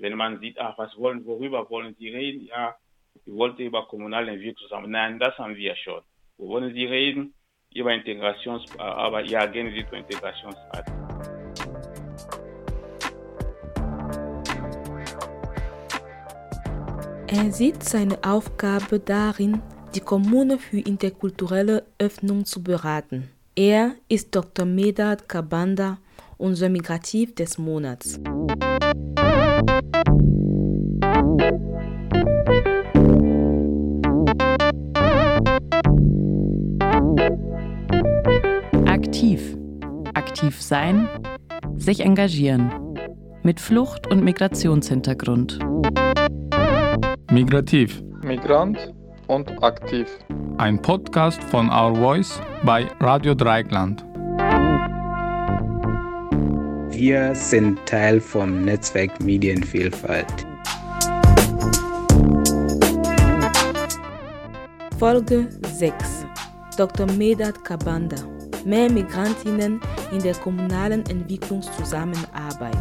Wenn man sieht, ach, was wollen, worüber wollen Sie reden? Ja, ich wollte über kommunale Entwicklung zusammen. Nein, das haben wir schon. Wo wollen Sie reden? Über Integrationsarbeit. Ja, gehen Sie zur Integrationsarbeit. Er sieht seine Aufgabe darin, die Kommune für interkulturelle Öffnung zu beraten. Er ist Dr. Medad Kabanda, unser Migrativ des Monats. Aktiv sein, sich engagieren. Mit Flucht- und Migrationshintergrund. Migrativ. Migrant und aktiv. Ein Podcast von Our Voice bei Radio Dreieckland. Wir sind Teil vom Netzwerk Medienvielfalt. Folge 6. Dr. Medad Kabanda. Mehr Migrantinnen in der kommunalen Entwicklungszusammenarbeit.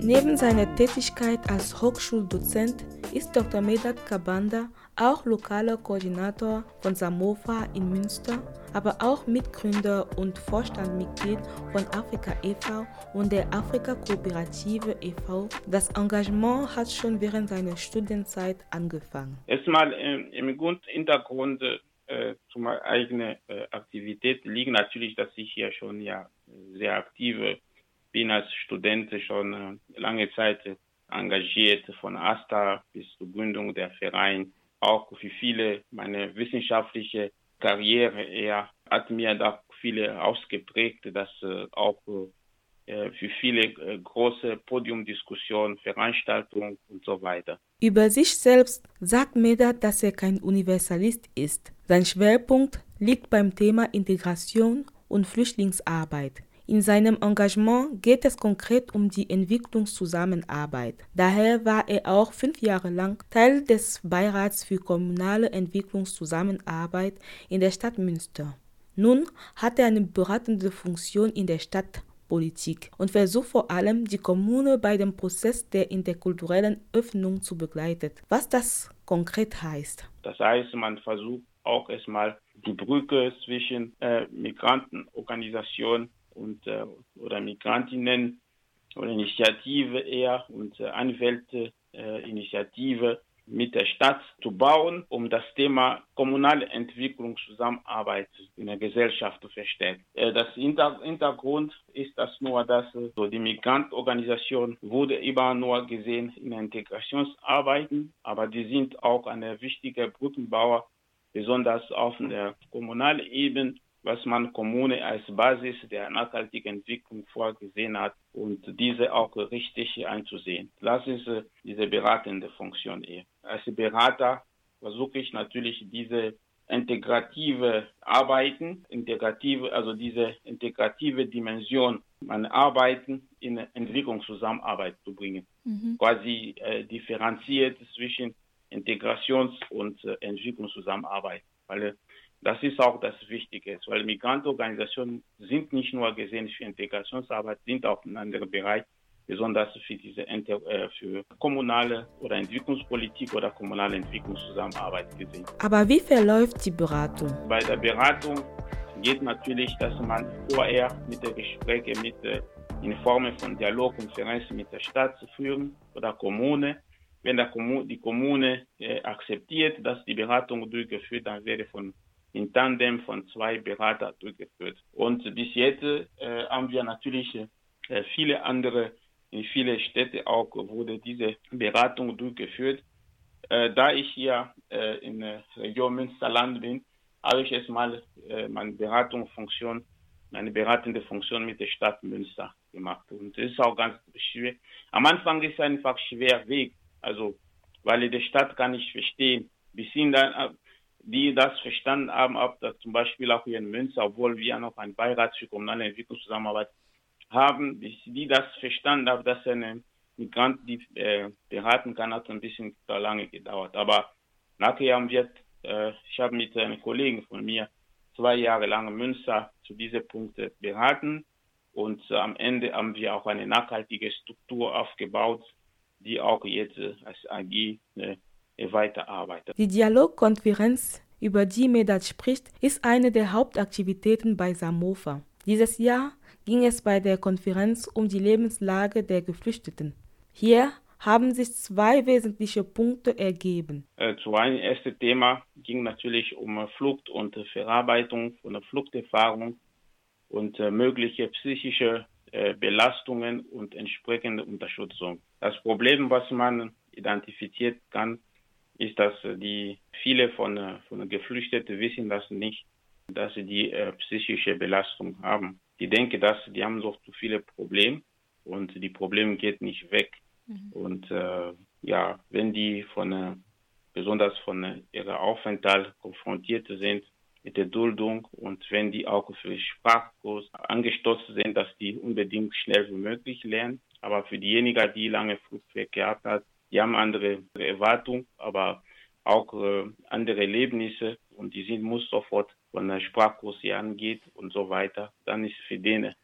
Neben seiner Tätigkeit als Hochschuldozent ist Dr. Medad Kabanda auch lokaler Koordinator von Samofa in Münster, aber auch Mitgründer und Vorstandmitglied von Afrika e.V. und der Afrika Kooperative e.V. Das Engagement hat schon während seiner Studienzeit angefangen. Erstmal äh, im Grundhintergrund äh, zu meiner eigenen äh, Aktivität liegt natürlich, dass ich hier schon ja sehr aktive bin als Student schon äh, lange Zeit engagiert, von ASTA bis zur Gründung der Verein. Auch für viele meine wissenschaftliche Karriere eher hat mir da viele ausgeprägt, dass äh, auch äh, für viele große Podiumdiskussionen, Veranstaltungen und so weiter. Über sich selbst sagt Meda, dass er kein Universalist ist. Sein Schwerpunkt liegt beim Thema Integration und Flüchtlingsarbeit. In seinem Engagement geht es konkret um die Entwicklungszusammenarbeit. Daher war er auch fünf Jahre lang Teil des Beirats für kommunale Entwicklungszusammenarbeit in der Stadt Münster. Nun hat er eine beratende Funktion in der Stadtpolitik und versucht vor allem, die Kommune bei dem Prozess der interkulturellen Öffnung zu begleiten. Was das konkret heißt? Das heißt, man versucht auch erstmal die Brücke zwischen äh, Migrantenorganisationen und äh, oder Migrantinnen oder Initiative eher und äh, Anwälteinitiative mit der Stadt zu bauen, um das Thema kommunale Entwicklungszusammenarbeit in der Gesellschaft zu verstärken. Äh, das Hintergrund ist das nur, dass äh, so die Migrantorganisation wurde immer nur gesehen in Integrationsarbeiten, aber die sind auch eine wichtige Brückenbauer, besonders auf der kommunalen Ebene was man Kommune als Basis der nachhaltigen Entwicklung vorgesehen hat und diese auch richtig einzusehen. Das ist äh, diese beratende Funktion eher. Als Berater versuche ich natürlich diese integrative Arbeiten, integrative, also diese integrative Dimension, meine Arbeiten in Entwicklungszusammenarbeit zu bringen. Mhm. Quasi äh, differenziert zwischen Integrations- und äh, Entwicklungszusammenarbeit. Weil das ist auch das Wichtige, weil Migrantenorganisationen sind nicht nur gesehen für Integrationsarbeit, sind auch in anderen Bereichen, besonders für diese äh, für kommunale oder Entwicklungspolitik oder kommunale Entwicklungszusammenarbeit gesehen. Aber wie verläuft die Beratung? Bei der Beratung geht natürlich, dass man vorher mit den Gesprächen mit äh, in Form von Dialogkonferenzen mit der Stadt zu führen oder Kommune. Wenn die Kommune äh, akzeptiert, dass die Beratung durchgeführt, dann werde von in Tandem von zwei Beratern durchgeführt. Und bis jetzt äh, haben wir natürlich äh, viele andere, in viele Städte auch wurde diese Beratung durchgeführt. Äh, da ich hier äh, in der Region Münsterland bin, habe ich erstmal äh, meine Beratungsfunktion, meine beratende Funktion mit der Stadt Münster gemacht. Und das ist auch ganz schwer. Am Anfang ist es einfach schwer Weg, also weil die Stadt kann nicht verstehen. Bis hin dann, die das verstanden haben, ob das zum Beispiel auch hier in Münster, obwohl wir noch einen Beirat für kommunale Entwicklungszusammenarbeit haben, bis die das verstanden haben, dass eine Migrant die äh, beraten kann, hat ein bisschen lange gedauert. Aber nachher haben wir, äh, ich habe mit einem Kollegen von mir zwei Jahre lang Münster zu diesen Punkten beraten Und am Ende haben wir auch eine nachhaltige Struktur aufgebaut, die auch jetzt als AG äh, weiterarbeitet. Die Dialogkonferenz, über die Medat spricht, ist eine der Hauptaktivitäten bei Samofa. Dieses Jahr ging es bei der Konferenz um die Lebenslage der Geflüchteten. Hier haben sich zwei wesentliche Punkte ergeben. Äh, zu einem ersten Thema ging natürlich um Flucht und Verarbeitung von Fluchterfahrung und äh, mögliche psychische äh, Belastungen und entsprechende Unterstützung. Das Problem, was man identifiziert kann, ist, dass die viele von, von den Geflüchteten wissen das nicht, dass sie die äh, psychische Belastung haben. Die denken, dass die haben doch zu viele Probleme und die Probleme geht nicht weg. Mhm. Und äh, ja, wenn die von äh, besonders von äh, ihrer Aufenthalt konfrontiert sind mit der Duldung und wenn die auch für Sprachkurs angestoßt sind, dass die unbedingt schnell wie möglich lernen. Aber für diejenigen, die lange Fluchtweg gehabt hat, die haben andere Erwartungen, aber auch äh, andere Erlebnisse und die sind muss sofort von der Sprachkurs hier angeht und so weiter. Dann ist für denen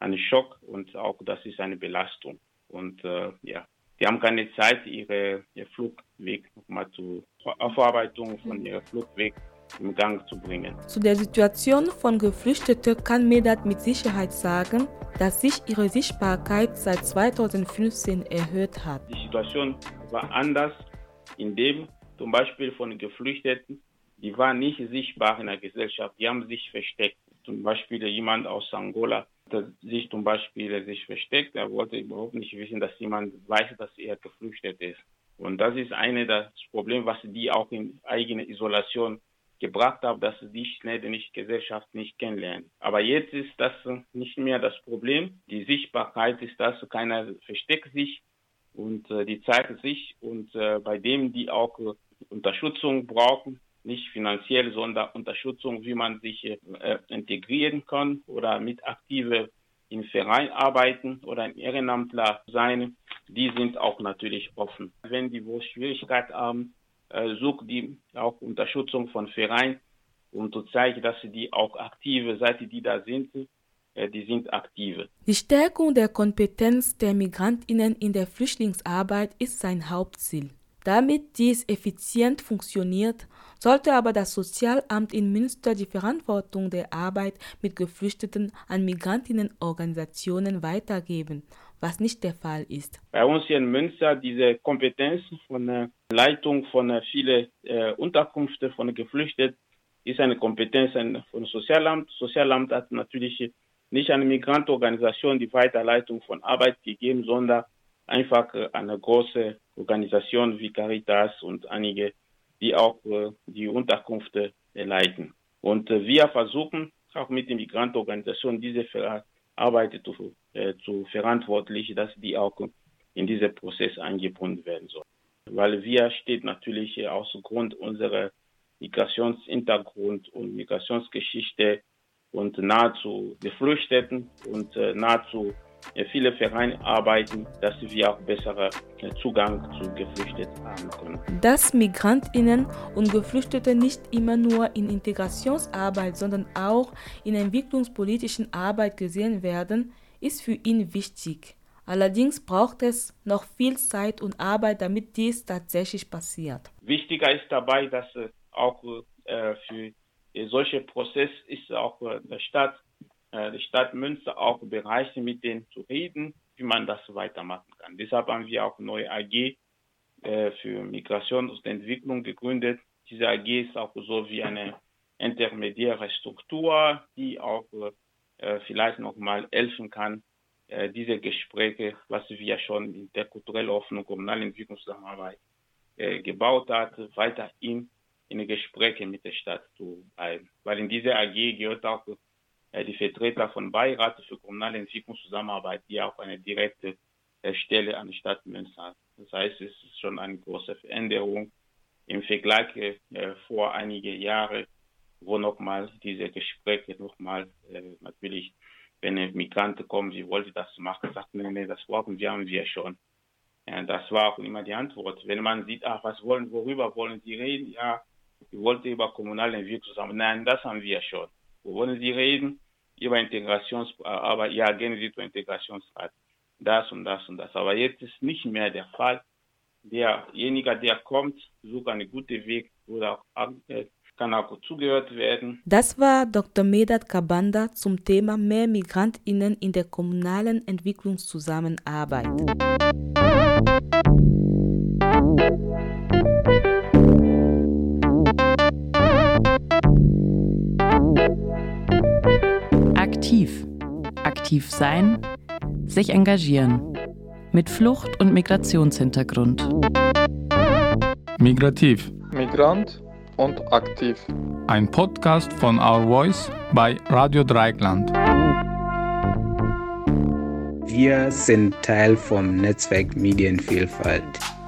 ein Schock und auch das ist eine Belastung. Und äh, ja, die haben keine Zeit, ihre, ihr Flugweg nochmal zur Aufarbeitung von ihrem Flugweg im Gang zu bringen. Zu der Situation von Geflüchteten kann Medat mit Sicherheit sagen, dass sich ihre Sichtbarkeit seit 2015 erhöht hat. Die Situation war anders, indem zum Beispiel von Geflüchteten, die waren nicht sichtbar in der Gesellschaft, die haben sich versteckt. Zum Beispiel jemand aus Angola, der sich zum Beispiel sich versteckt, er wollte überhaupt nicht wissen, dass jemand weiß, dass er geflüchtet ist. Und das ist eine das Problem, was die auch in eigene Isolation gebracht haben, dass die schnell die Gesellschaft nicht kennenlernen. Aber jetzt ist das nicht mehr das Problem. Die Sichtbarkeit ist das, keiner versteckt sich und äh, die zeigen sich und äh, bei denen, die auch äh, Unterstützung brauchen, nicht finanziell, sondern Unterstützung, wie man sich äh, integrieren kann oder mit aktive im Verein arbeiten oder ein Ehrenamtler sein, die sind auch natürlich offen. Wenn die wo Schwierigkeit haben, sucht die auch Unterstützung von Vereinen, um zu zeigen, dass die auch aktive Seite, die da sind, äh, die sind aktive. Die Stärkung der Kompetenz der Migrantinnen in der Flüchtlingsarbeit ist sein Hauptziel. Damit dies effizient funktioniert, sollte aber das Sozialamt in Münster die Verantwortung der Arbeit mit Geflüchteten an Migrantinnenorganisationen weitergeben, was nicht der Fall ist. Bei uns hier in Münster diese Kompetenz von der Leitung von vielen äh, Unterkünften von Geflüchteten ist eine Kompetenz von Sozialamt. Sozialamt hat natürlich nicht eine Migrantorganisation die Weiterleitung von Arbeit gegeben, sondern einfach äh, eine große Organisation wie Caritas und einige, die auch äh, die Unterkünfte leiten. Und wir versuchen auch mit den Migrantenorganisationen diese Arbeit zu, zu verantwortlich, dass die auch in diesen Prozess eingebunden werden sollen. Weil wir steht natürlich aus Grund unserer Migrationshintergrund und Migrationsgeschichte und nahezu Geflüchteten und nahezu viele Vereine arbeiten, dass wir auch besseren Zugang zu Geflüchteten haben können. Dass Migrantinnen und Geflüchtete nicht immer nur in Integrationsarbeit, sondern auch in entwicklungspolitischen Arbeit gesehen werden, ist für ihn wichtig. Allerdings braucht es noch viel Zeit und Arbeit, damit dies tatsächlich passiert. Wichtiger ist dabei, dass auch äh, für solche Prozesse ist auch äh, der Staat äh, die Stadt Münster auch Bereiche mit denen zu reden, wie man das weitermachen kann. Deshalb haben wir auch eine neue AG äh, für Migration und Entwicklung gegründet. Diese AG ist auch so wie eine intermediäre Struktur, die auch äh, vielleicht nochmal helfen kann, diese Gespräche, was wir schon in der kulturellen offenen kommunalen Entwicklungszusammenarbeit gebaut hat, weiterhin in Gespräche mit der Stadt zu bleiben. Weil in dieser AG gehört auch äh, die Vertreter von Beirat für kommunale Entwicklungszusammenarbeit, die auch eine direkte äh, Stelle an die Stadt Münster hat. Das heißt, es ist schon eine große Veränderung im Vergleich äh, vor einigen Jahren, wo nochmal diese Gespräche nochmal äh, natürlich, wenn Migranten kommen, sie das machen, sagt man, nee, das brauchen wir, haben wir schon. Ja, das war auch immer die Antwort. Wenn man sieht, ach, was wollen, worüber wollen Sie reden? Ja, ich wollte über kommunale Entwicklung zusammen. Nein, das haben wir schon. Wo wollen Sie reden? über Integrationsarbeit, ja, gehen Sie zur Integrationsrat. Das und das und das. Aber jetzt ist nicht mehr der Fall. Derjenige, der kommt, sucht einen guten Weg oder auch kann auch zugehört werden. Das war Dr. Medat Kabanda zum Thema mehr MigrantInnen in der kommunalen Entwicklungszusammenarbeit. Aktiv. Aktiv sein, sich engagieren. Mit Flucht- und Migrationshintergrund. Migrativ. Migrant und aktiv. Ein Podcast von Our Voice bei Radio Dreieckland. Wir sind Teil vom Netzwerk Medienvielfalt.